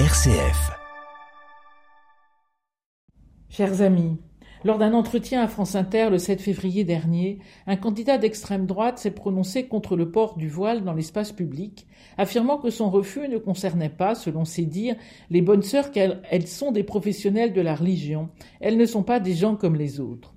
RCF. Chers amis, lors d'un entretien à France Inter le 7 février dernier, un candidat d'extrême droite s'est prononcé contre le port du voile dans l'espace public, affirmant que son refus ne concernait pas, selon ses dires, les bonnes sœurs qu'elles sont des professionnels de la religion, elles ne sont pas des gens comme les autres.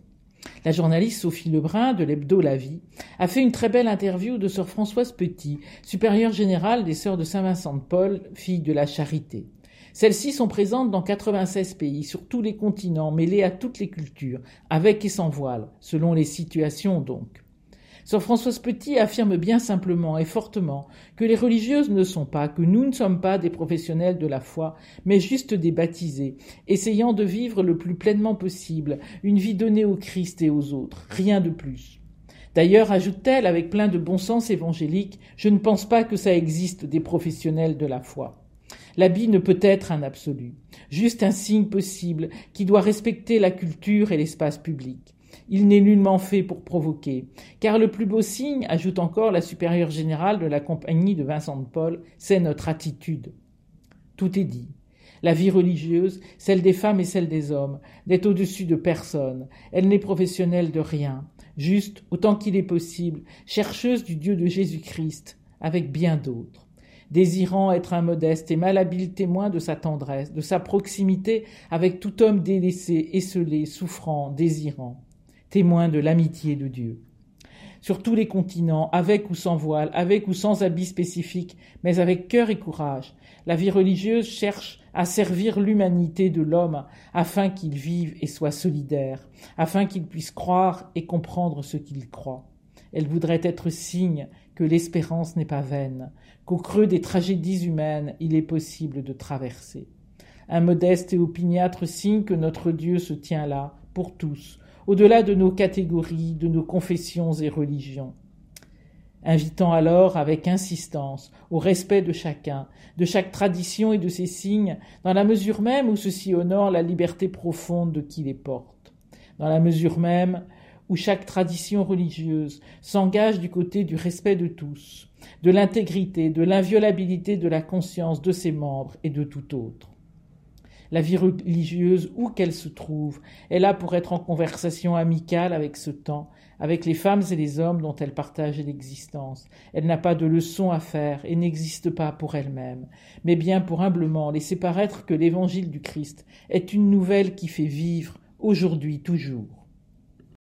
La journaliste Sophie Lebrun de l'hebdo La Vie a fait une très belle interview de sœur Françoise Petit, supérieure générale des sœurs de Saint-Vincent de Paul, fille de la Charité. Celles-ci sont présentes dans 96 pays, sur tous les continents, mêlées à toutes les cultures, avec et sans voile, selon les situations donc. Sœur Françoise Petit affirme bien simplement et fortement que les religieuses ne sont pas, que nous ne sommes pas des professionnels de la foi, mais juste des baptisés, essayant de vivre le plus pleinement possible une vie donnée au Christ et aux autres, rien de plus. D'ailleurs, ajoute-t-elle avec plein de bon sens évangélique, je ne pense pas que ça existe des professionnels de la foi. L'habit ne peut être un absolu, juste un signe possible qui doit respecter la culture et l'espace public. Il n'est nullement fait pour provoquer, car le plus beau signe, ajoute encore la supérieure générale de la compagnie de Vincent de Paul, c'est notre attitude. Tout est dit. La vie religieuse, celle des femmes et celle des hommes, n'est au-dessus de personne. Elle n'est professionnelle de rien. Juste, autant qu'il est possible, chercheuse du Dieu de Jésus-Christ, avec bien d'autres. Désirant être un modeste et malhabile témoin de sa tendresse, de sa proximité avec tout homme délaissé, esselé, souffrant, désirant témoin de l'amitié de Dieu. Sur tous les continents, avec ou sans voile, avec ou sans habit spécifique, mais avec cœur et courage, la vie religieuse cherche à servir l'humanité de l'homme afin qu'il vive et soit solidaire, afin qu'il puisse croire et comprendre ce qu'il croit. Elle voudrait être signe que l'espérance n'est pas vaine, qu'au creux des tragédies humaines il est possible de traverser. Un modeste et opiniâtre signe que notre Dieu se tient là, pour tous, au-delà de nos catégories, de nos confessions et religions. Invitant alors avec insistance au respect de chacun, de chaque tradition et de ses signes, dans la mesure même où ceci honore la liberté profonde de qui les porte, dans la mesure même où chaque tradition religieuse s'engage du côté du respect de tous, de l'intégrité, de l'inviolabilité de la conscience de ses membres et de tout autre. La vie religieuse, où qu'elle se trouve, est là pour être en conversation amicale avec ce temps, avec les femmes et les hommes dont elle partage l'existence. Elle n'a pas de leçon à faire et n'existe pas pour elle-même, mais bien pour humblement laisser paraître que l'évangile du Christ est une nouvelle qui fait vivre aujourd'hui toujours.